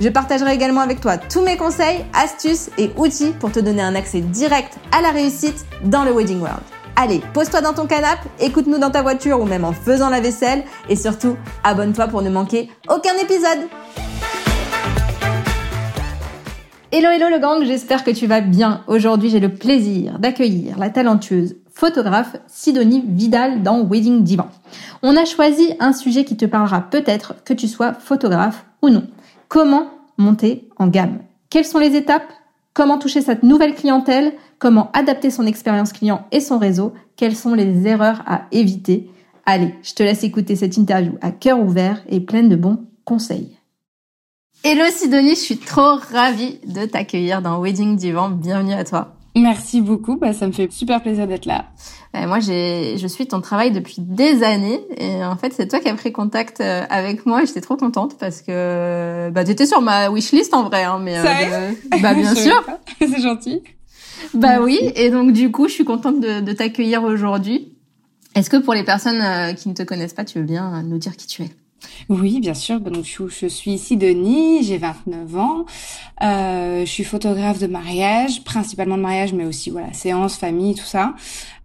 Je partagerai également avec toi tous mes conseils, astuces et outils pour te donner un accès direct à la réussite dans le Wedding World. Allez, pose-toi dans ton canapé, écoute-nous dans ta voiture ou même en faisant la vaisselle et surtout, abonne-toi pour ne manquer aucun épisode. Hello hello le gang, j'espère que tu vas bien. Aujourd'hui, j'ai le plaisir d'accueillir la talentueuse photographe Sidonie Vidal dans Wedding Divan. On a choisi un sujet qui te parlera peut-être que tu sois photographe ou non. Comment monter en gamme Quelles sont les étapes? Comment toucher cette nouvelle clientèle? Comment adapter son expérience client et son réseau? Quelles sont les erreurs à éviter? Allez, je te laisse écouter cette interview à cœur ouvert et pleine de bons conseils. Hello Sidonie, je suis trop ravie de t'accueillir dans Wedding Divan. Bienvenue à toi. Merci beaucoup, bah, ça me fait super plaisir d'être là. moi, j'ai, je suis ton travail depuis des années et en fait, c'est toi qui as pris contact euh, avec moi et j'étais trop contente parce que bah, tu étais sur ma wishlist en vrai. Hein, mais, euh, bah bien sûr. c'est gentil. Bah oui, et donc du coup, je suis contente de, de t'accueillir aujourd'hui. Est-ce que pour les personnes euh, qui ne te connaissent pas, tu veux bien nous dire qui tu es? Oui, bien sûr. Donc, je, suis ici Denis, j'ai 29 ans. Euh, je suis photographe de mariage, principalement de mariage, mais aussi voilà, séance, famille, tout ça.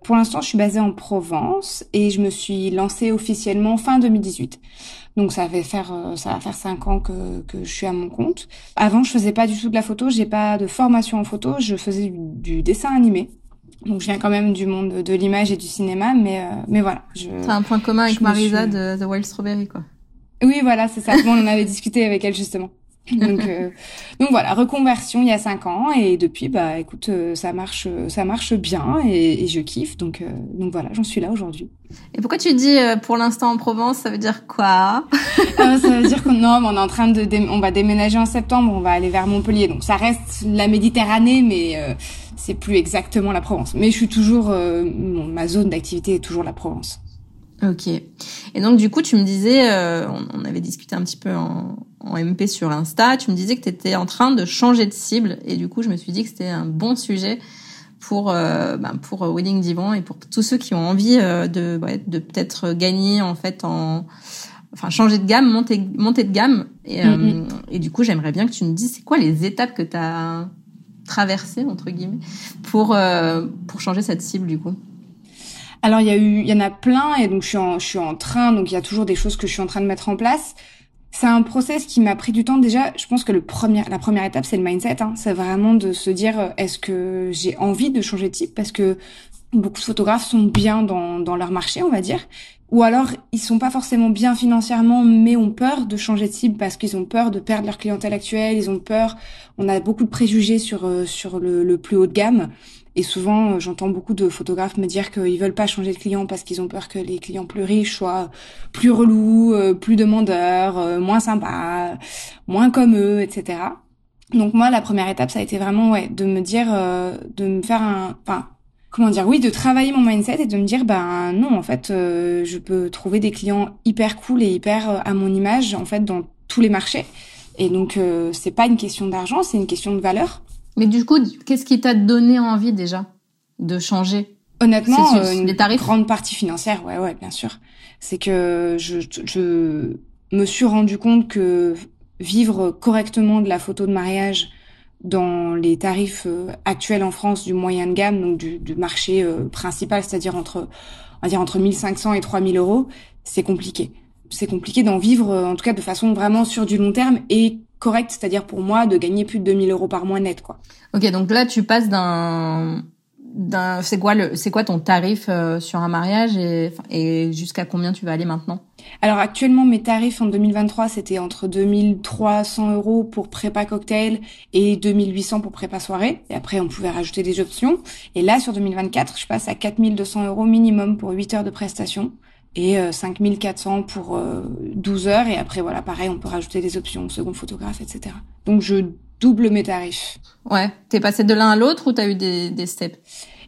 Pour l'instant, je suis basée en Provence et je me suis lancée officiellement fin 2018. Donc ça va faire euh, ça va faire cinq ans que, que je suis à mon compte. Avant, je faisais pas du tout de la photo, j'ai pas de formation en photo, je faisais du, dessin animé. Donc je viens quand même du monde de l'image et du cinéma, mais euh, mais voilà. T'as un point commun avec Marisa de The Wild Strawberry, quoi. Oui, voilà, c'est ça. on en avait discuté avec elle justement. Donc, euh, donc voilà, reconversion il y a cinq ans et depuis, bah écoute, euh, ça marche, ça marche bien et, et je kiffe. Donc, euh, donc voilà, j'en suis là aujourd'hui. Et pourquoi tu dis pour l'instant en Provence Ça veut dire quoi? Ça veut dire qu'on non, on est en train de, on va déménager en septembre, on va aller vers Montpellier. Donc ça reste la Méditerranée, mais c'est plus exactement la Provence. Mais je suis toujours, ma zone d'activité est toujours la Provence. Ok. Et donc du coup, tu me disais, euh, on, avait discuté un petit peu en, en, MP sur Insta, tu me disais que tu étais en train de changer de cible, et du coup, je me suis dit que c'était un bon sujet pour euh, ben, pour Wedding Divan et pour tous ceux qui ont envie euh, de ouais, de peut-être gagner en fait en enfin changer de gamme, monter monter de gamme. Et, et du coup, j'aimerais bien que tu me dises c'est quoi les étapes que tu as traversées entre guillemets pour pour changer cette cible du coup? Alors il y a eu, il y en a plein et donc je suis en, je suis en train, donc il y a toujours des choses que je suis en train de mettre en place. C'est un process qui m'a pris du temps. Déjà, je pense que le premier, la première étape, c'est le mindset. Hein. C'est vraiment de se dire, euh, est-ce que j'ai envie de changer de type? Parce que beaucoup de photographes sont bien dans, dans leur marché, on va dire. Ou alors, ils sont pas forcément bien financièrement, mais ont peur de changer de cible parce qu'ils ont peur de perdre leur clientèle actuelle. Ils ont peur. On a beaucoup de préjugés sur euh, sur le, le plus haut de gamme. Et souvent, euh, j'entends beaucoup de photographes me dire qu'ils veulent pas changer de client parce qu'ils ont peur que les clients plus riches soient plus relous, euh, plus demandeurs, euh, moins sympas, moins comme eux, etc. Donc moi, la première étape, ça a été vraiment ouais, de me dire, de me faire un, enfin, comment dire, oui, de travailler mon mindset et de me dire, ben non, en fait, je peux trouver des clients hyper cool et hyper à mon image, en fait, dans tous les marchés. Et donc, c'est pas une question d'argent, c'est une question de valeur. Mais du coup, qu'est-ce qui t'a donné envie déjà de changer? Honnêtement, euh, une tarifs grande partie financière, ouais, ouais, bien sûr. C'est que je, je me suis rendu compte que vivre correctement de la photo de mariage dans les tarifs euh, actuels en France du moyen de gamme, donc du, du marché euh, principal, c'est-à-dire entre, on va dire entre 1500 et 3000 euros, c'est compliqué. C'est compliqué d'en vivre, en tout cas de façon vraiment sur du long terme et correct, c'est-à-dire pour moi de gagner plus de 2000 euros par mois net, quoi. Ok, donc là tu passes d'un d'un c'est quoi le c'est quoi ton tarif euh, sur un mariage et, et jusqu'à combien tu vas aller maintenant? Alors actuellement mes tarifs en 2023 c'était entre 2300 euros pour prépa cocktail et 2800 pour prépa soirée. Et après on pouvait rajouter des options. Et là sur 2024 je passe à 4200 euros minimum pour 8 heures de prestation et 5400 pour 12 heures. Et après, voilà, pareil, on peut rajouter des options, second photographe, etc. Donc, je double mes tarifs. Ouais. T'es passé de l'un à l'autre ou t'as eu des, des steps?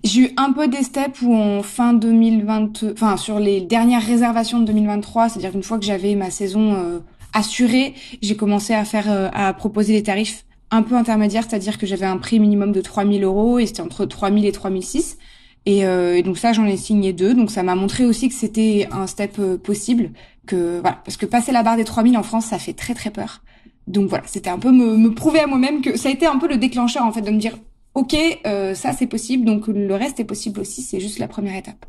J'ai eu un peu des steps où en fin 2020, enfin, sur les dernières réservations de 2023, c'est-à-dire qu'une fois que j'avais ma saison euh, assurée, j'ai commencé à faire, euh, à proposer des tarifs un peu intermédiaires, c'est-à-dire que j'avais un prix minimum de 3000 euros et c'était entre 3000 et 3006. Et, euh, et donc ça, j'en ai signé deux. Donc ça m'a montré aussi que c'était un step euh, possible. Que voilà, parce que passer la barre des 3000 en France, ça fait très très peur. Donc voilà, c'était un peu me, me prouver à moi-même que ça a été un peu le déclencheur en fait de me dire, ok, euh, ça c'est possible, donc le reste est possible aussi. C'est juste la première étape.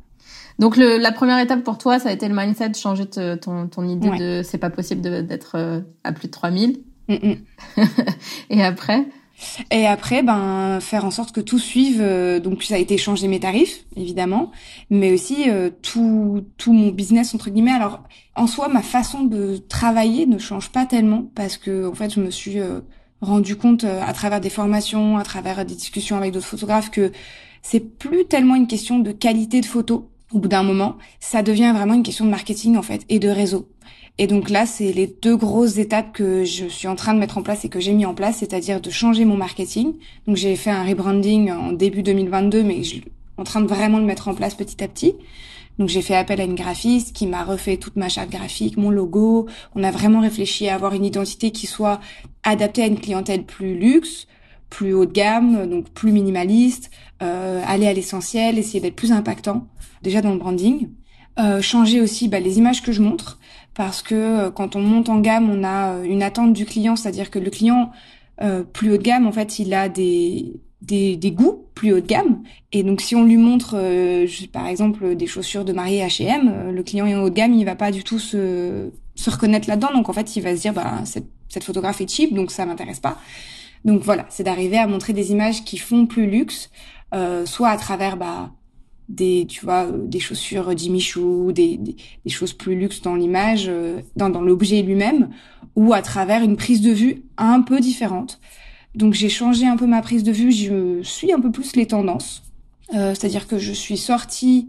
Donc le, la première étape pour toi, ça a été le mindset, changer ton, ton idée de c'est pas possible d'être euh, à plus de 3000. Mm -mm. Et après? Et après, ben faire en sorte que tout suive. Euh, donc ça a été changer mes tarifs, évidemment, mais aussi euh, tout tout mon business entre guillemets. Alors en soi, ma façon de travailler ne change pas tellement parce que en fait, je me suis euh, rendu compte à travers des formations, à travers des discussions avec d'autres photographes que c'est plus tellement une question de qualité de photo. Au bout d'un moment, ça devient vraiment une question de marketing en fait et de réseau. Et donc là, c'est les deux grosses étapes que je suis en train de mettre en place et que j'ai mis en place, c'est-à-dire de changer mon marketing. Donc j'ai fait un rebranding en début 2022, mais je suis en train de vraiment le mettre en place petit à petit. Donc j'ai fait appel à une graphiste qui m'a refait toute ma charte graphique, mon logo. On a vraiment réfléchi à avoir une identité qui soit adaptée à une clientèle plus luxe, plus haut de gamme, donc plus minimaliste, euh, aller à l'essentiel, essayer d'être plus impactant déjà dans le branding. Euh, changer aussi bah, les images que je montre parce que euh, quand on monte en gamme, on a euh, une attente du client, c'est-à-dire que le client euh, plus haut de gamme, en fait, il a des, des, des, goûts plus haut de gamme. Et donc, si on lui montre, euh, par exemple, des chaussures de mariée H&M, le client est haut de gamme, il va pas du tout se, se reconnaître là-dedans. Donc, en fait, il va se dire, bah, cette, cette photographe est cheap, donc ça m'intéresse pas. Donc voilà, c'est d'arriver à montrer des images qui font plus luxe, euh, soit à travers bah, des tu vois euh, des chaussures Jimmy Choo, des, des, des choses plus luxe dans l'image euh, dans, dans l'objet lui-même ou à travers une prise de vue un peu différente. Donc j'ai changé un peu ma prise de vue je suis un peu plus les tendances. Euh, c'est-à-dire que je suis sortie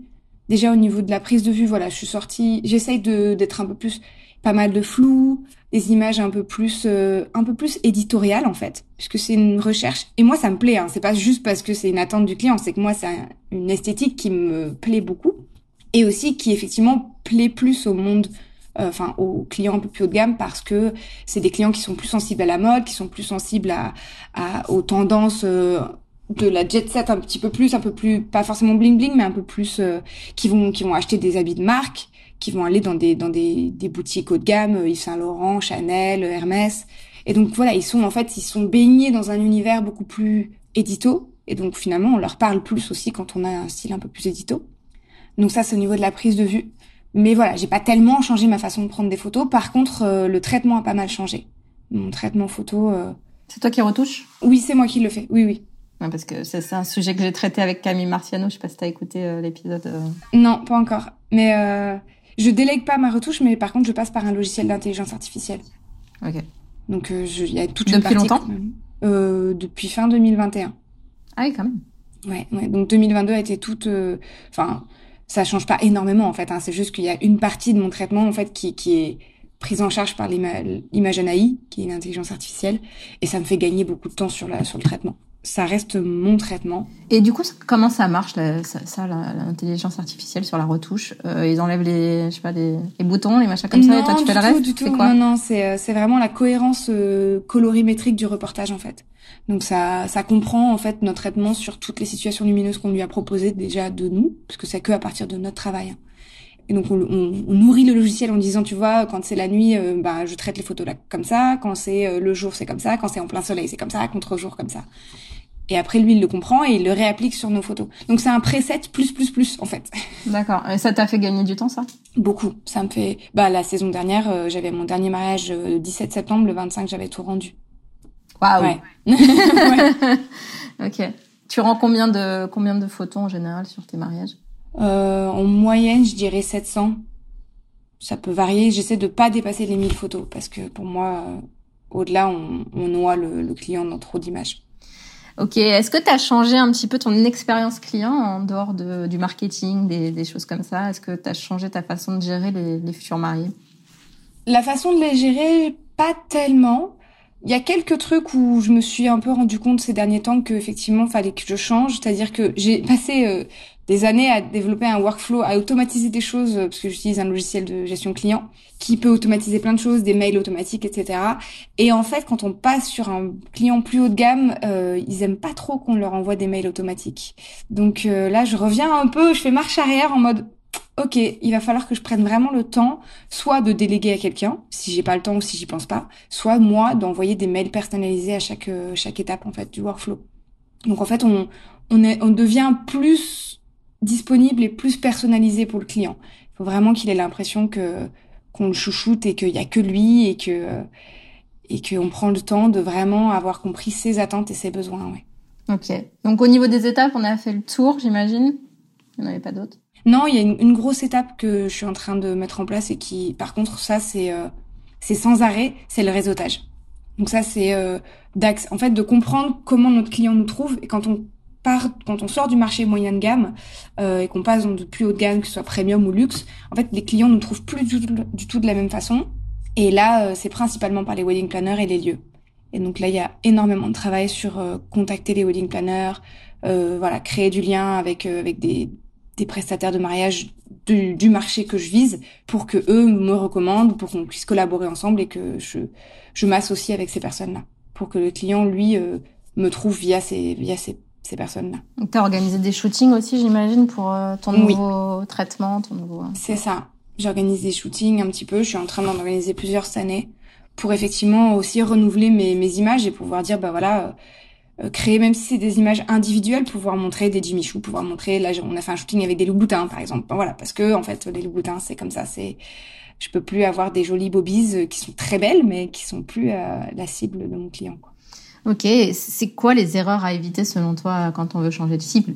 déjà au niveau de la prise de vue voilà je suis sortie j'essaye de d'être un peu plus pas mal de flou des images un peu plus euh, un peu plus éditoriales en fait puisque c'est une recherche. Et moi ça me plaît hein, c'est pas juste parce que c'est une attente du client c'est que moi c'est une esthétique qui me plaît beaucoup et aussi qui effectivement plaît plus au monde euh, enfin aux clients un peu plus haut de gamme parce que c'est des clients qui sont plus sensibles à la mode qui sont plus sensibles à, à aux tendances euh, de la jet set un petit peu plus un peu plus pas forcément bling bling mais un peu plus euh, qui vont qui vont acheter des habits de marque qui vont aller dans des dans des, des boutiques haut de gamme, euh, Yves Saint Laurent, Chanel, Hermès. Et donc voilà, ils sont en fait ils sont baignés dans un univers beaucoup plus édito. Et donc finalement, on leur parle plus aussi quand on a un style un peu plus édito. Donc ça, c'est au niveau de la prise de vue. Mais voilà, j'ai pas tellement changé ma façon de prendre des photos. Par contre, euh, le traitement a pas mal changé. Mon traitement photo. Euh... C'est toi qui retouche Oui, c'est moi qui le fais. Oui, oui. Ouais, parce que c'est un sujet que j'ai traité avec Camille Marciano. Je sais pas si t'as écouté euh, l'épisode. Non, pas encore. Mais je délègue pas ma retouche, mais par contre, je passe par un logiciel d'intelligence artificielle. Ok. Donc, il y a toute depuis une partie. longtemps? euh, Depuis fin 2021. Ah oui, quand même. Ouais. Donc 2022 a été toute. euh, Enfin, ça change pas énormément en fait. Hein. C'est juste qu'il y a une partie de mon traitement en fait qui, qui est prise en charge par l'image AI, qui est une intelligence artificielle, et ça me fait gagner beaucoup de temps sur la sur le traitement ça reste mon traitement. Et du coup, comment ça marche, ça, ça l'intelligence artificielle sur la retouche euh, Ils enlèvent les, je sais pas, les, les boutons, les machins comme non, ça, et toi tu fais le reste du tout. quoi Non, non, c'est c'est vraiment la cohérence euh, colorimétrique du reportage en fait. Donc ça ça comprend en fait notre traitement sur toutes les situations lumineuses qu'on lui a proposées déjà de nous, parce que c'est que à partir de notre travail. Et donc on, on, on, nourrit le logiciel en disant, tu vois, quand c'est la nuit, euh, bah je traite les photos là comme ça, quand c'est euh, le jour c'est comme ça, quand c'est en plein soleil c'est comme ça, contre-jour comme ça. Et après, lui, il le comprend et il le réapplique sur nos photos. Donc, c'est un preset plus, plus, plus, en fait. D'accord. Et ça t'a fait gagner du temps, ça? Beaucoup. Ça me fait... Bah, la saison dernière, euh, j'avais mon dernier mariage euh, le 17 septembre. Le 25, j'avais tout rendu. Waouh Ouais. ouais. Ok. Tu rends combien de, combien de photos, en général, sur tes mariages? Euh, En moyenne, je dirais 700. Ça peut varier. J'essaie de pas dépasser les 1000 photos parce que pour moi, euh, au-delà, on, on noie le, le client dans trop d'images. Ok, est-ce que tu as changé un petit peu ton expérience client en dehors de, du marketing, des, des, choses comme ça? Est-ce que tu as changé ta façon de gérer les, les futurs mariés? La façon de les gérer, pas tellement. Il y a quelques trucs où je me suis un peu rendu compte ces derniers temps que effectivement fallait que je change, c'est-à-dire que j'ai passé euh, des années à développer un workflow, à automatiser des choses euh, parce que j'utilise un logiciel de gestion client qui peut automatiser plein de choses, des mails automatiques, etc. Et en fait, quand on passe sur un client plus haut de gamme, euh, ils aiment pas trop qu'on leur envoie des mails automatiques. Donc là, je reviens un peu, je fais marche arrière en mode ok, il va falloir que je prenne vraiment le temps, soit de déléguer à quelqu'un, si j'ai pas le temps ou si j'y pense pas, soit moi d'envoyer des mails personnalisés à chaque euh, chaque étape en fait du workflow. Donc en fait, on on, est, on devient plus disponible et plus personnalisé pour le client. Il faut vraiment qu'il ait l'impression que qu'on le chouchoute et qu'il y a que lui et que et qu'on prend le temps de vraiment avoir compris ses attentes et ses besoins. Ouais. Ok. Donc au niveau des étapes, on a fait le tour, j'imagine. Il n'y en avait pas d'autres? Non, il y a une, grosse étape que je suis en train de mettre en place et qui, par contre, ça c'est euh, c'est sans arrêt, c'est le réseautage. Donc ça c'est euh, en fait de comprendre comment notre client nous trouve et quand on part, quand on sort du marché moyen de gamme euh, et qu'on passe dans de plus haut de gamme, que ce soit premium ou luxe, en fait les clients nous trouvent plus du tout, de la même façon. Et là, euh, c'est principalement par les wedding planners et les lieux. Et donc là, il y a énormément de travail sur euh, contacter les wedding planners, voilà, créer du lien avec avec des des prestataires de mariage du, du, marché que je vise pour que eux me recommandent, pour qu'on puisse collaborer ensemble et que je, je m'associe avec ces personnes-là, pour que le client, lui, euh, me trouve via ces, via ces, ces personnes-là. Tu as organisé des shootings aussi, j'imagine, pour euh, ton nouveau traitement, ton nouveau... C'est ça. J'organise des shootings un petit peu. Je suis en train d'en organiser plusieurs cette année pour effectivement aussi renouveler mes, mes images et pouvoir dire, bah voilà, euh, créer, même si c'est des images individuelles, pouvoir montrer des Jimmy Choo, pouvoir montrer, là, on a fait un shooting avec des Louboutins, par exemple. voilà, parce que, en fait, les Louboutins, c'est comme ça, c'est, je peux plus avoir des jolies bobies euh, qui sont très belles, mais qui sont plus euh, la cible de mon client, quoi. Ok, c'est quoi les erreurs à éviter selon toi quand on veut changer de cible?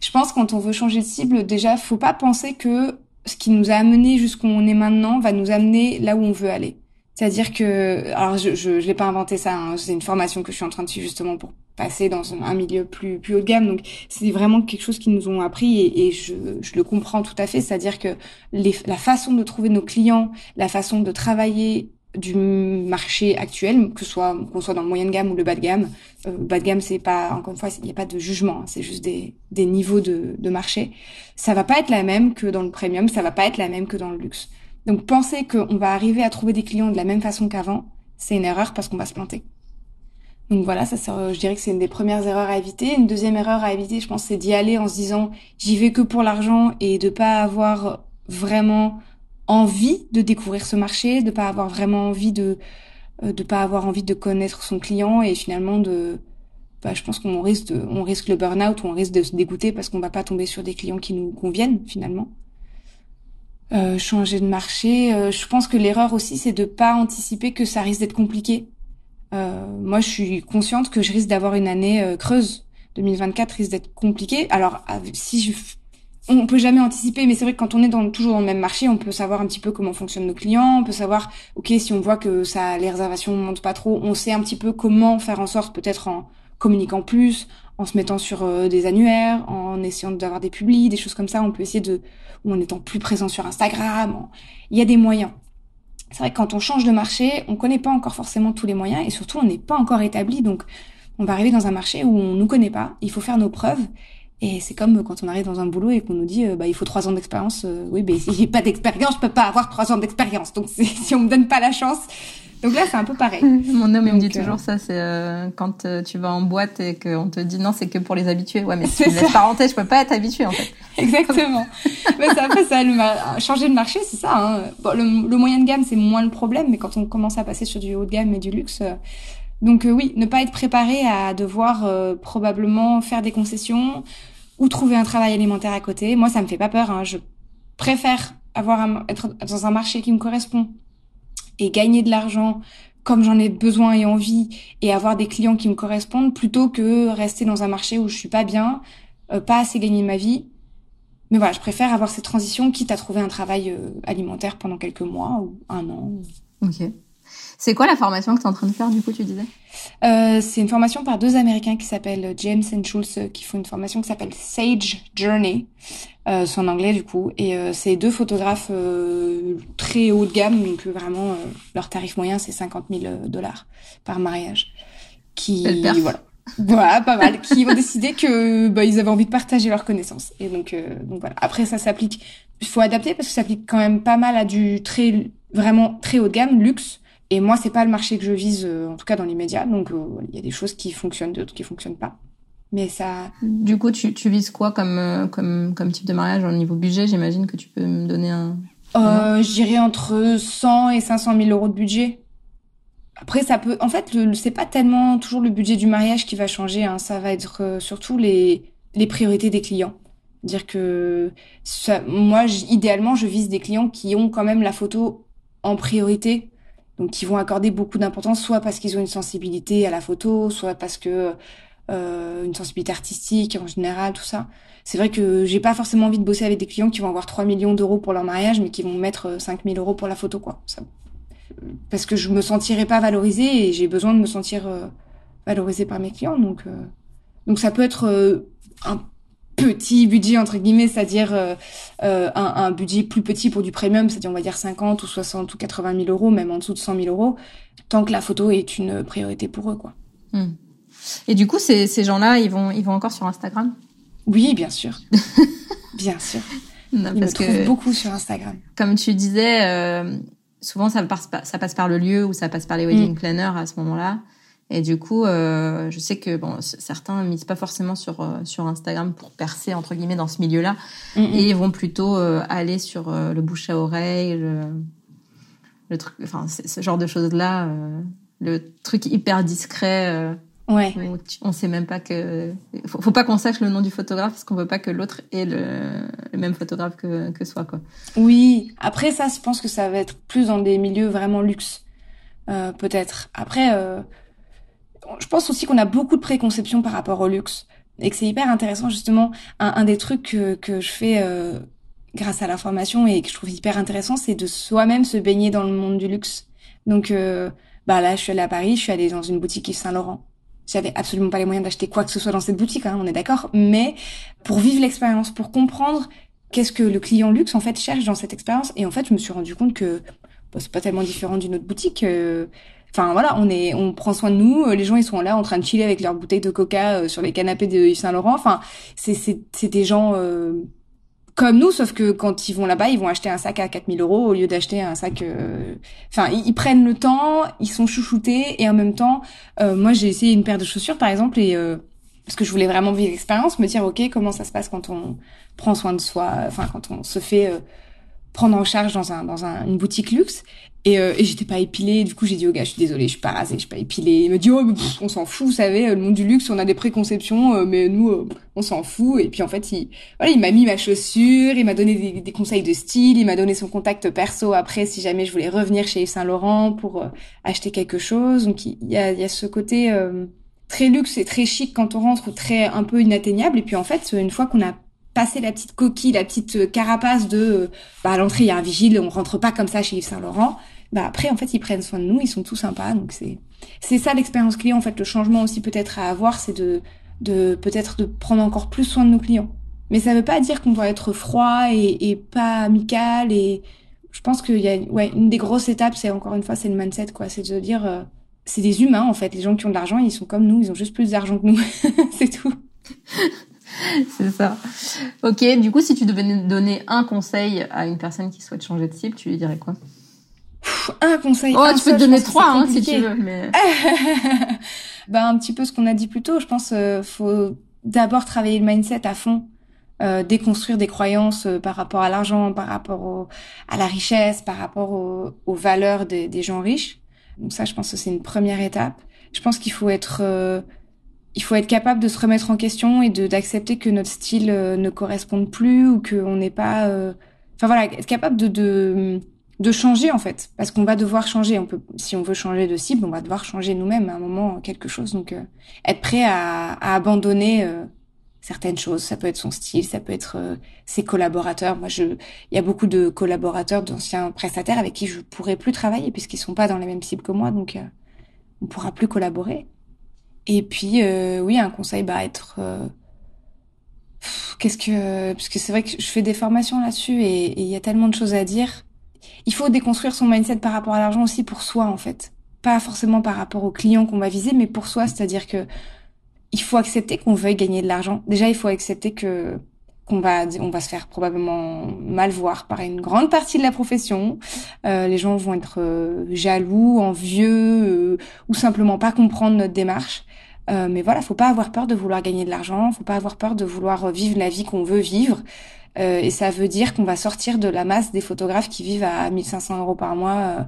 Je pense quand on veut changer de cible, déjà, faut pas penser que ce qui nous a amené jusqu'où on est maintenant va nous amener là où on veut aller. C'est-à-dire que, alors je je, je l'ai pas inventé ça, hein, c'est une formation que je suis en train de suivre justement pour passer dans un milieu plus plus haut de gamme. Donc c'est vraiment quelque chose qu'ils nous ont appris et, et je, je, le comprends tout à fait. C'est-à-dire que les, la façon de trouver nos clients, la façon de travailler du marché actuel, que soit qu'on soit dans le moyen de gamme ou le bas de gamme. Euh, bas de gamme, c'est pas encore une fois, il n'y a pas de jugement, hein, c'est juste des, des niveaux de, de marché. Ça va pas être la même que dans le premium, ça va pas être la même que dans le luxe. Donc penser qu'on va arriver à trouver des clients de la même façon qu'avant, c'est une erreur parce qu'on va se planter. Donc voilà, ça, je dirais que c'est une des premières erreurs à éviter. Une deuxième erreur à éviter, je pense, c'est d'y aller en se disant j'y vais que pour l'argent et de pas avoir vraiment envie de découvrir ce marché, de pas avoir vraiment envie de euh, de pas avoir envie de connaître son client et finalement de bah, je pense qu'on risque on risque le burn-out ou on risque de se dégoûter parce qu'on va pas tomber sur des clients qui nous conviennent finalement. Euh, changer de marché, euh, je pense que l'erreur aussi c'est de pas anticiper que ça risque d'être compliqué euh, moi, je suis consciente que je risque d'avoir une année euh, creuse. 2024 risque d'être compliqué. Alors, si je on peut jamais anticiper, mais c'est vrai que quand on est dans, toujours dans le même marché, on peut savoir un petit peu comment fonctionnent nos clients, on peut savoir, ok, si on voit que ça, les réservations montent pas trop, on sait un petit peu comment faire en sorte, peut-être en communiquant plus, en se mettant sur euh, des annuaires, en essayant d'avoir des publis, des choses comme ça, on peut essayer de, ou en étant plus présent sur Instagram. Il y a des moyens c'est vrai que quand on change de marché, on connaît pas encore forcément tous les moyens et surtout on n'est pas encore établi. Donc on va arriver dans un marché où on nous connaît pas. Il faut faire nos preuves. Et c'est comme quand on arrive dans un boulot et qu'on nous dit euh, bah il faut trois ans d'expérience. Euh, oui, mais si j'ai pas d'expérience, je peux pas avoir trois ans d'expérience. Donc si on me donne pas la chance, donc là, c'est un peu pareil. Mon homme, il me dit toujours euh, ça, c'est euh, quand euh, tu vas en boîte et qu'on te dit non, c'est que pour les habitués. Ouais, mais si tu me laisses pas je peux pas être habitué en fait. Exactement. mais c'est après ça, le changer de marché, c'est ça. Hein. Bon, le, moyen de gamme, c'est moins le problème, mais quand on commence à passer sur du haut de gamme et du luxe, donc oui, ne pas être préparé à devoir probablement faire des concessions ou trouver un travail alimentaire à côté. Moi, ça me fait pas peur. Hein. Je préfère avoir un, être dans un marché qui me correspond et gagner de l'argent comme j'en ai besoin et envie et avoir des clients qui me correspondent plutôt que rester dans un marché où je suis pas bien, euh, pas assez gagner ma vie. Mais voilà, je préfère avoir cette transition quitte à trouver un travail euh, alimentaire pendant quelques mois ou un an. Ok. C'est quoi la formation que tu es en train de faire, du coup, tu disais? Euh, C'est une formation par deux Américains qui s'appellent James and Schultz, qui font une formation qui s'appelle Sage Journey. Euh, c'est en anglais, du coup. Et euh, c'est deux photographes euh, très haut de gamme, donc vraiment, leur tarif moyen, c'est 50 000 dollars par mariage. Qui, voilà. voilà, pas mal, qui ont décidé que bah, ils avaient envie de partager leurs connaissances. Et donc, donc voilà. Après, ça s'applique. Il faut adapter parce que ça s'applique quand même pas mal à du très vraiment très haut de gamme, luxe. Et moi, c'est pas le marché que je vise, euh, en tout cas dans l'immédiat. Donc, euh, il y a des choses qui fonctionnent, d'autres qui fonctionnent pas. Mais ça. Du coup, tu, tu vises quoi comme, euh, comme, comme type de mariage au niveau budget? J'imagine que tu peux me donner un. Euh, J'irai entre 100 et 500 000 euros de budget. Après, ça peut. En fait, c'est pas tellement toujours le budget du mariage qui va changer. Hein. Ça va être surtout les, les priorités des clients. Dire que ça, moi, idéalement, je vise des clients qui ont quand même la photo en priorité donc qui vont accorder beaucoup d'importance, soit parce qu'ils ont une sensibilité à la photo, soit parce que euh, une sensibilité artistique en général, tout ça. C'est vrai que j'ai pas forcément envie de bosser avec des clients qui vont avoir 3 millions d'euros pour leur mariage, mais qui vont mettre 5 000 euros pour la photo, quoi. Parce que je me sentirais pas valorisée et j'ai besoin de me sentir euh, valorisée par mes clients. Donc, euh, donc ça peut être euh, un petit budget entre guillemets, c'est-à-dire euh, euh, un, un, budget plus petit pour du premium, c'est-à-dire on va dire 50 ou 60 ou 80 000 euros, même en dessous de 100 000 euros, tant que la photo est une priorité pour eux, quoi. Hmm. Et du coup, ces, ces gens-là, ils vont, ils vont encore sur Instagram? Oui, bien sûr, bien sûr. Non, ils parce me que beaucoup sur Instagram. Comme tu disais, euh, souvent ça passe, ça passe par le lieu ou ça passe par les wedding mm. planners à ce moment-là. Et du coup, euh, je sais que bon, certains misent pas forcément sur euh, sur Instagram pour percer entre guillemets dans ce milieu-là, et ils vont plutôt euh, aller sur le bouche à oreille, le, le truc, enfin ce genre de choses-là, le truc hyper discret. ouais. On sait même pas que faut, faut pas qu'on sache le nom du photographe parce qu'on veut pas que l'autre ait le, le, même photographe que que soi quoi. Oui. Après ça, je pense que ça va être plus dans des milieux vraiment luxe, peut-être. Après je pense aussi qu'on a beaucoup de préconceptions par rapport au luxe et que c'est hyper intéressant justement. Un, un des trucs que, que je fais euh, grâce à l'information et que je trouve hyper intéressant, c'est de soi-même se baigner dans le monde du luxe. Donc euh, bah là, je suis allée à Paris, je suis allée dans une boutique Yves Saint Laurent. J'avais absolument pas les moyens d'acheter quoi que ce soit dans cette boutique, hein, on est d'accord. Mais pour vivre l'expérience, pour comprendre qu'est-ce que le client luxe en fait cherche dans cette expérience, et en fait, je me suis rendu compte que bah, c'est pas tellement différent d'une autre boutique. Euh, Enfin voilà, on est, on prend soin de nous. Les gens ils sont là en train de chiller avec leurs bouteilles de Coca euh, sur les canapés de Yves Saint Laurent. Enfin, c'est c'est des gens euh, comme nous, sauf que quand ils vont là-bas, ils vont acheter un sac à 4000 euros au lieu d'acheter un sac. Euh, enfin, ils, prennent le temps, ils sont chouchoutés et en même temps, moi j'ai essayé une paire de chaussures par exemple et parce que je voulais vraiment vivre l'expérience, me dire ok comment ça se passe quand on prend soin de soi, enfin quand on se fait prendre en charge dans un dans un, une boutique luxe et, euh, et j'étais pas épilée. Du coup, j'ai dit au gars, je suis désolée, je suis pas rasée, je suis pas épilée. Il me dit, oh, on s'en fout, vous savez, le monde du luxe, on a des préconceptions, euh, mais nous, euh, on s'en fout. Et puis en fait, il, voilà, il m'a mis ma chaussure, il m'a donné des, des, conseils de style, il m'a donné son contact perso après si jamais je voulais revenir chez Yves Saint Laurent pour acheter quelque chose. Donc il y a, il y a ce côté très luxe et très chic quand on rentre, très un peu inatteignable. Et puis en fait, une fois qu'on a passé la petite coquille, la petite carapace de bah à l'entrée il y a un vigile, on rentre pas comme ça chez Yves Saint Laurent bah après en fait ils prennent soin de nous, ils sont tout sympas, donc c'est c'est ça l'expérience client en fait. Le changement aussi peut-être à avoir, c'est de de peut-être de prendre encore plus soin de nos clients. Mais ça veut pas dire qu'on doit être froid et, et pas amical et je pense qu'il y a ouais une des grosses étapes, c'est encore une fois c'est le mindset quoi, c'est de dire euh, c'est des humains en fait. Les gens qui ont de l'argent, ils sont comme nous, ils ont juste plus d'argent que nous, c'est tout. c'est ça. Ok, du coup, si tu devais donner un conseil à une personne qui souhaite changer de cible, tu lui dirais quoi? Un conseil. Oh, tu peux te donner trois hein, si tu veux. Mais... bah, un petit peu ce qu'on a dit plus tôt. Je pense euh, faut d'abord travailler le mindset à fond. Euh, déconstruire des croyances euh, par rapport à l'argent, par rapport au, à la richesse, par rapport aux valeurs des, des, gens riches. Donc ça, je pense que c'est une première étape. Je pense qu'il faut être, euh, il faut être capable de se remettre en question et d'accepter que notre style euh, ne corresponde plus ou qu'on n'est pas, enfin voilà, être capable de, changer en fait, parce qu'on va devoir changer. Si on veut changer de cible, on va devoir changer nous-mêmes à un moment quelque chose. Donc, euh, être prêt à, abandonner euh, certaines choses. Ça peut être son style, ça peut être euh, ses collaborateurs. Moi, il y a beaucoup de collaborateurs, d'anciens prestataires avec qui je pourrais plus travailler puisqu'ils sont pas dans les mêmes cibles que moi, donc euh, on pourra plus collaborer. Et puis, euh, oui, un conseil, bah, être qu'est-ce que parce que c'est vrai que je fais des formations là-dessus et il y a tellement de choses à dire. Il faut déconstruire son mindset par rapport à l'argent aussi pour soi en fait, pas forcément par rapport aux clients qu'on va viser, mais pour soi, c'est-à-dire que il faut accepter qu'on veuille gagner de l'argent. Déjà, il faut accepter que qu'on va on va se faire probablement mal voir par une grande partie de la profession. Euh, les gens vont être euh, jaloux, envieux euh, ou simplement pas comprendre notre démarche. Euh, mais voilà, faut pas avoir peur de vouloir gagner de l'argent, faut pas avoir peur de vouloir vivre la vie qu'on veut vivre. et ça veut dire qu'on va sortir de la masse des photographes qui vivent à 1500 euros par mois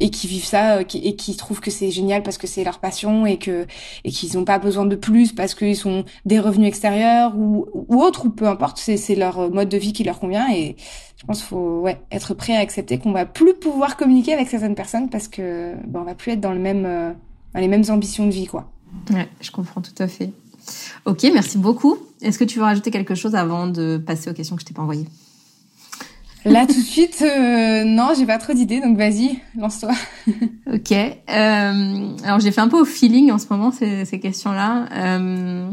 et qui vivent ça euh, et qui trouvent que c'est génial parce que c'est leur passion et que et qu'ils n'ont pas besoin de plus parce qu'ils sont des revenus extérieurs ou ou autre ou peu importe c'est c'est leur mode de vie qui leur convient et je pense qu'il faut ouais être prêt à accepter qu'on va plus pouvoir communiquer avec certaines personnes parce que ben, on va plus être dans le même euh, les mêmes ambitions de vie quoi. Ouais, je comprends tout à fait. Ok, merci beaucoup. Est-ce que tu veux rajouter quelque chose avant de passer aux questions que je t'ai pas envoyées? Là, tout de suite, euh, non, j'ai pas trop d'idées, donc vas-y, lance-toi. ok. Euh, alors, j'ai fait un peu au feeling en ce moment ces, ces questions-là. Euh,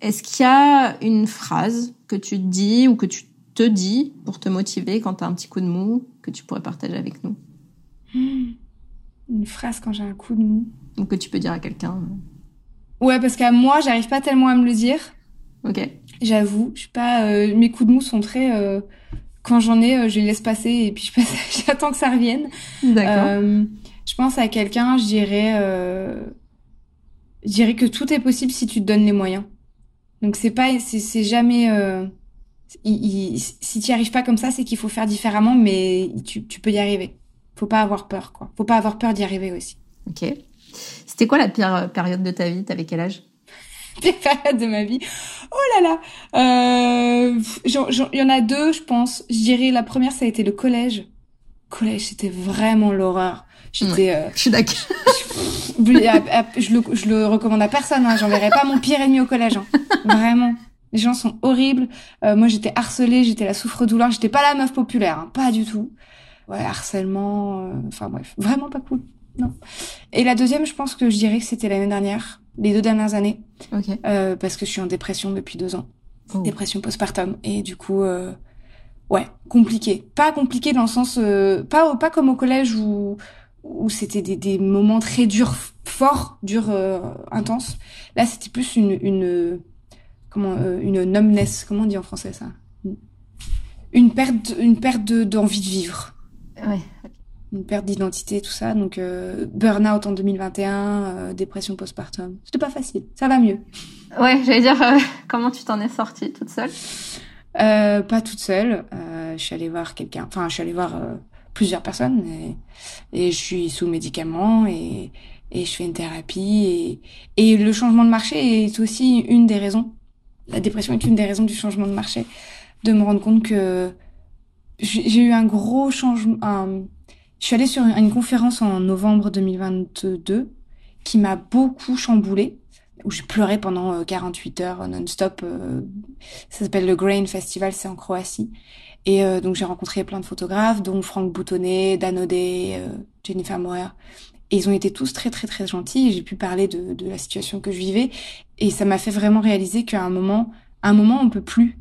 Est-ce qu'il y a une phrase que tu dis ou que tu te dis pour te motiver quand tu as un petit coup de mou que tu pourrais partager avec nous? Une phrase quand j'ai un coup de mou Ou que tu peux dire à quelqu'un Ouais, parce qu'à moi, j'arrive pas tellement à me le dire. Ok. J'avoue, je suis pas. Euh, mes coups de mou sont très euh, quand j'en ai, euh, je les laisse passer et puis je j'attends que ça revienne. D'accord. Euh, je pense à quelqu'un, je dirais, euh, je dirais que tout est possible si tu te donnes les moyens. Donc c'est pas, c'est jamais, euh, il, il, si tu n'y arrives pas comme ça, c'est qu'il faut faire différemment, mais tu, tu peux y arriver. Faut pas avoir peur, quoi. Faut pas avoir peur d'y arriver aussi. Ok. C'était quoi la pire période de ta vie? T'avais quel âge? Pire période de ma vie. Oh là là euh, Il y en a deux, je pense. Je dirais la première, ça a été le collège. Collège, c'était vraiment l'horreur. J'étais. Euh, je suis d'accord. je, le, je le recommande à personne. Hein. J'enverrai pas mon pire ennemi au collège. Hein. Vraiment. Les gens sont horribles. Euh, moi, j'étais harcelée, j'étais la souffre-douleur. J'étais pas la meuf populaire, hein. pas du tout. Ouais, harcèlement. Euh, enfin bref, vraiment pas cool. Non. Et la deuxième, je pense que je dirais que c'était l'année dernière les deux dernières années. Okay. Euh, parce que je suis en dépression depuis deux ans. Oh. Dépression postpartum. Et du coup, euh, ouais, compliqué. Pas compliqué dans le sens, euh, pas pas comme au collège où où c'était des, des moments très durs, forts, durs, euh, intenses. Là, c'était plus une une comment euh, une numbness. Comment on dit en français ça? Une perte une perte d'envie de, de vivre. Ouais une perte d'identité, tout ça. Donc euh, burn-out en 2021, euh, dépression postpartum. C'était pas facile. Ça va mieux. Ouais, j'allais dire euh, comment tu t'en es sortie toute seule? Euh, Pas toute seule. Euh, je suis allée voir quelqu'un. Enfin, je suis allée voir plusieurs personnes et, et, je suis sous médicaments et, et je fais une thérapie et, et le changement de marché est aussi une des raisons. La dépression est une des raisons du changement de marché. De me rendre compte que j'ai eu un gros changement. Je suis allée sur une conférence en novembre 2022 qui m'a beaucoup chamboulée, où j'ai pleuré pendant 48 euh, heures non-stop. Euh, ça s'appelle le Grain Festival, c'est en Croatie. Et euh, donc j'ai rencontré plein de photographes, dont Franck Boutonnet, Dan O'Day, Jennifer Moyer. Et ils ont été tous très très très gentils. J'ai pu parler de, de la situation que je vivais. Et ça m'a fait vraiment réaliser qu'à un moment, à un moment, on peut plus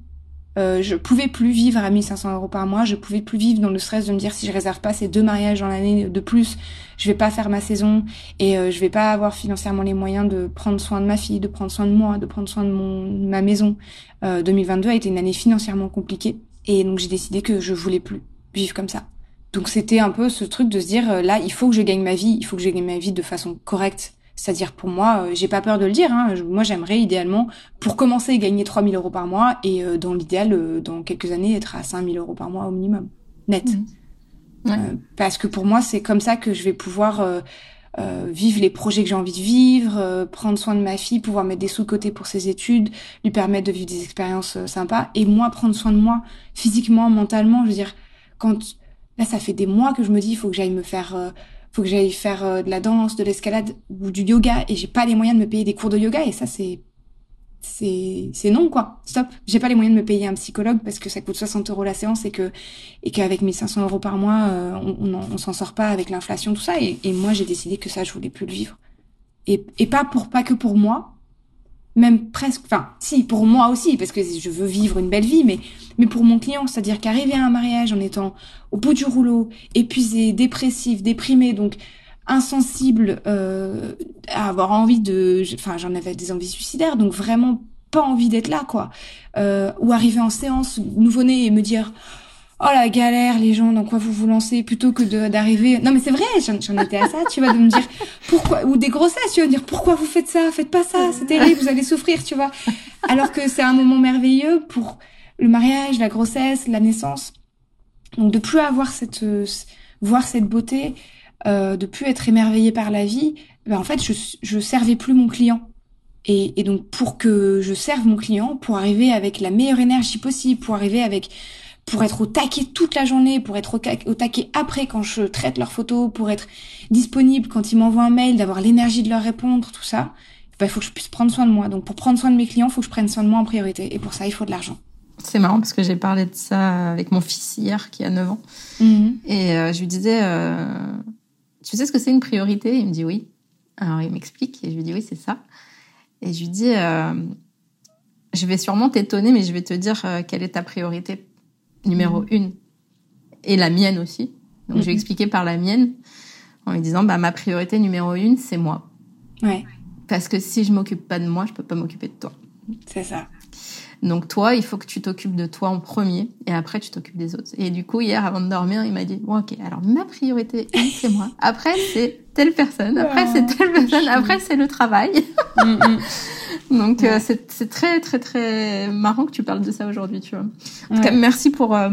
euh, je pouvais plus vivre à 1500 euros par mois. Je pouvais plus vivre dans le stress de me dire si je réserve pas ces deux mariages dans l'année de plus, je vais pas faire ma saison et euh, je vais pas avoir financièrement les moyens de prendre soin de ma fille, de prendre soin de moi, de prendre soin de mon ma maison. Euh, 2022 a été une année financièrement compliquée et donc j'ai décidé que je voulais plus vivre comme ça. Donc c'était un peu ce truc de se dire euh, là il faut que je gagne ma vie, il faut que je gagne ma vie de façon correcte c'est-à-dire pour moi, euh, j'ai pas peur de le dire. Hein, moi, j'aimerais idéalement, pour commencer, gagner 3000 euros par mois et euh, dans l'idéal, euh, dans quelques années, être à 5000 euros par mois au minimum, net. Mmh. Ouais. parce que pour moi, c'est comme ça que je vais pouvoir vivre les projets que j'ai envie de vivre, prendre soin de ma fille, pouvoir mettre des sous de côté pour ses études, lui permettre de vivre des expériences sympas et moi prendre soin de moi physiquement, mentalement. Je veux dire, quand là, ça fait des mois que je me dis, il faut que j'aille me faire faut que j'aille faire euh, de la danse, de l'escalade ou du yoga et j'ai pas les moyens de me payer des cours de yoga et ça c'est c'est c'est non quoi. Stop. J'ai pas les moyens de me payer un psychologue parce que ça coûte 60 euros la séance et que et qu'avec 1500 euros par mois euh, on, on, s'en sort pas avec l'inflation tout ça. Et, moi j'ai décidé que ça je voulais plus le vivre. Et et pas pour pas que pour moi même presque enfin si pour moi aussi parce que je veux vivre une belle vie mais mais pour mon client c'est-à-dire qu'arriver à un mariage en étant au bout du rouleau épuisé dépressif déprimé donc insensible euh, à avoir envie de enfin j'en avais des envies suicidaires donc vraiment pas envie d'être là quoi. Euh, ou arriver en séance nouveau-né et me dire oh la galère les gens dans quoi vous vous lancez plutôt que d'arriver. Non mais c'est vrai j'en étais à ça tu vois de me dire pourquoi ou des grossesses tu vas me dire pourquoi vous faites ça faites pas ça c'est terrible vous allez souffrir tu vois. Alors que c'est un moment merveilleux pour le mariage la grossesse la naissance. Donc de plus avoir cette voir cette beauté euh, de plus être émerveillée par la vie, ben en fait, je, je servais plus mon client. Et, et, donc, pour que je serve mon client, pour arriver avec la meilleure énergie possible, pour arriver avec, pour être au taquet toute la journée, pour être au, taquet après quand je traite leurs photos, pour être disponible quand ils m'envoient un mail, d'avoir l'énergie de leur répondre, tout ça, ben, il faut que je puisse prendre soin de moi. Donc, pour prendre soin de mes clients, il faut que je prenne soin de moi en priorité. Et pour ça, il faut de l'argent. C'est marrant parce que j'ai parlé de ça avec mon fils hier qui a 9 ans. Mhm. Et euh, je lui disais, euh, tu sais ce que c'est une priorité? Il me dit oui. Alors il m'explique et je lui dis oui, c'est ça. Et je lui dis, euh, je vais sûrement t'étonner, mais je vais te dire quelle est ta priorité numéro mhm. une et la mienne aussi. Donc je vais mhm. expliquer par la mienne en lui disant, bah ma priorité numéro une, c'est moi. Ouais. Parce que si je m'occupe pas de moi, je peux pas m'occuper de toi. C'est ça. Donc toi, il faut que tu t'occupes de toi en premier et après tu t'occupes des autres. Et du coup, hier, avant de dormir, il m'a dit, bon ok, alors ma priorité, c'est moi. Après, c'est telle personne. Après, c'est telle personne. Après, c'est le travail. Mm, mm. Donc euh, c'est très très très marrant que tu parles de ça aujourd'hui, tu vois. En tout cas, merci pour euh,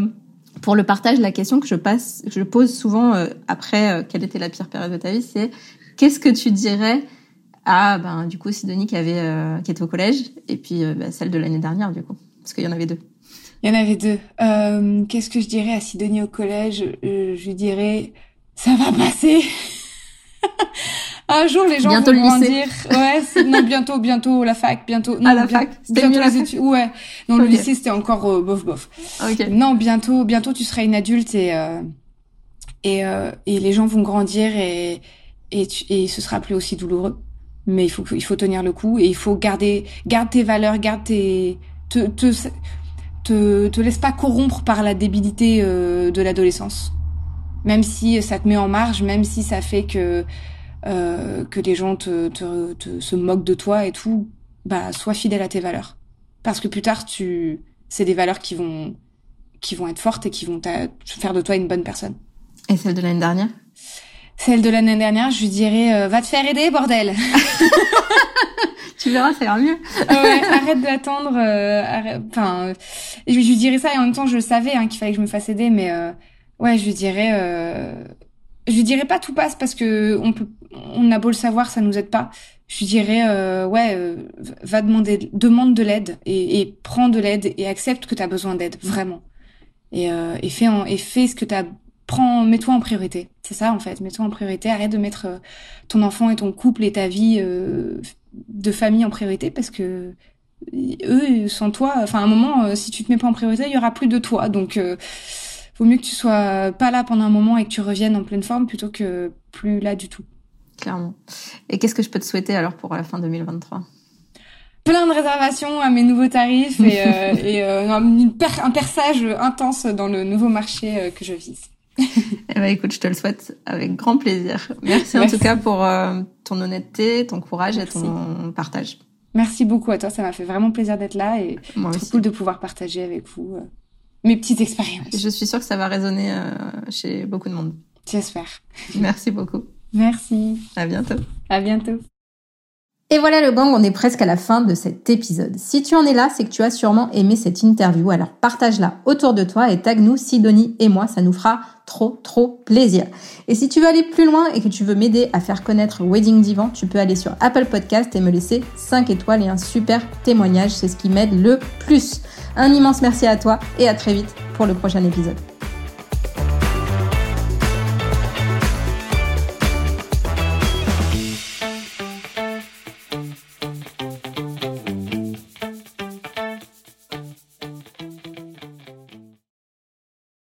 pour le partage. La question que je passe, que je pose souvent euh, après quelle était la pire période de ta vie, c'est qu'est-ce que tu dirais à ben du coup Sidonie qui avait euh, qui était au collège et puis euh, bah, celle de l'année dernière du coup parce qu'il y en avait deux. Il y en avait deux. Euh, Qu'est-ce que je dirais à Sidonie au collège? Euh, Je lui dirais ça va passer. Un jour, les gens bientôt vont grandir. Ouais, non, bientôt, bientôt la fac, bientôt. Non, à la fac. Bientôt les études. Ouais. Non, le lycée c'était encore bof bof. Okay. Non, bientôt, bientôt tu seras une adulte et et et les gens vont grandir et et, et ce sera plus aussi douloureux mais il faut il faut tenir le coup et il faut garder garde tes valeurs, garde tes te te te, te laisse pas corrompre par la débilité euh, de l'adolescence. Même si ça te met en marge, même si ça fait que euh, que les gens te, te, te, se moquent de toi et tout, bah sois fidèle à tes valeurs. Parce que plus tard tu c'est des valeurs qui vont qui vont être fortes et qui vont faire de toi une bonne personne. Et celle de l'année dernière? Celle de l'année dernière, je lui dirais euh, va te faire aider, bordel. tu verras, ça ira mieux. ouais, arrête d'attendre. Euh, enfin, je, lui dirais ça et en même temps, je savais hein, qu'il fallait que je me fasse aider, mais euh, ouais, je lui dirais, je lui dirais pas tout passe parce que on peut, on a beau le savoir, ça nous aide pas. Je lui dirais ouais, va demander, demande de l'aide et, et prends de l'aide et accepte que tu as besoin d'aide, vraiment. Et, et fais en, et fais ce que tu as prends, mets-toi en priorité. C'est ça en fait, mets-toi en priorité. Arrête de mettre euh, ton enfant et ton couple et ta vie euh, de famille en priorité parce que eux, sans toi, enfin à un moment, euh, si tu te mets pas en priorité, il y aura plus de toi. Donc, vaut mieux que tu sois pas là pendant un moment et que tu reviennes en pleine forme plutôt que plus là du tout. Clairement. Et qu'est-ce que je peux te souhaiter alors pour la fin 2023 plein de réservations à mes nouveaux tarifs et, et un, un, perçage intense dans le nouveau marché que je vise eh ben, écoute, je te le souhaite avec grand plaisir. Merci, en tout cas pour euh, ton honnêteté, ton courage et ton partage. Merci beaucoup à toi, ça m'a fait vraiment plaisir d'être là et trop cool de pouvoir partager avec vous euh, mes petites expériences. Je suis sûre que ça va résonner euh, chez beaucoup de monde. J'espère. Merci beaucoup. Merci. À bientôt. À bientôt. Et voilà le gang, on est presque à la fin de cet épisode. Si tu en es là, c'est que tu as sûrement aimé cette interview, alors partage-la autour de toi et tag nous Sidonie et moi, ça nous fera trop trop plaisir. Et si tu veux aller plus loin et que tu veux m'aider à faire connaître Wedding Divan, tu peux aller sur Apple Podcast et me laisser 5 étoiles et un super témoignage, c'est ce qui m'aide le plus. Un immense merci à toi et à très vite pour le prochain épisode.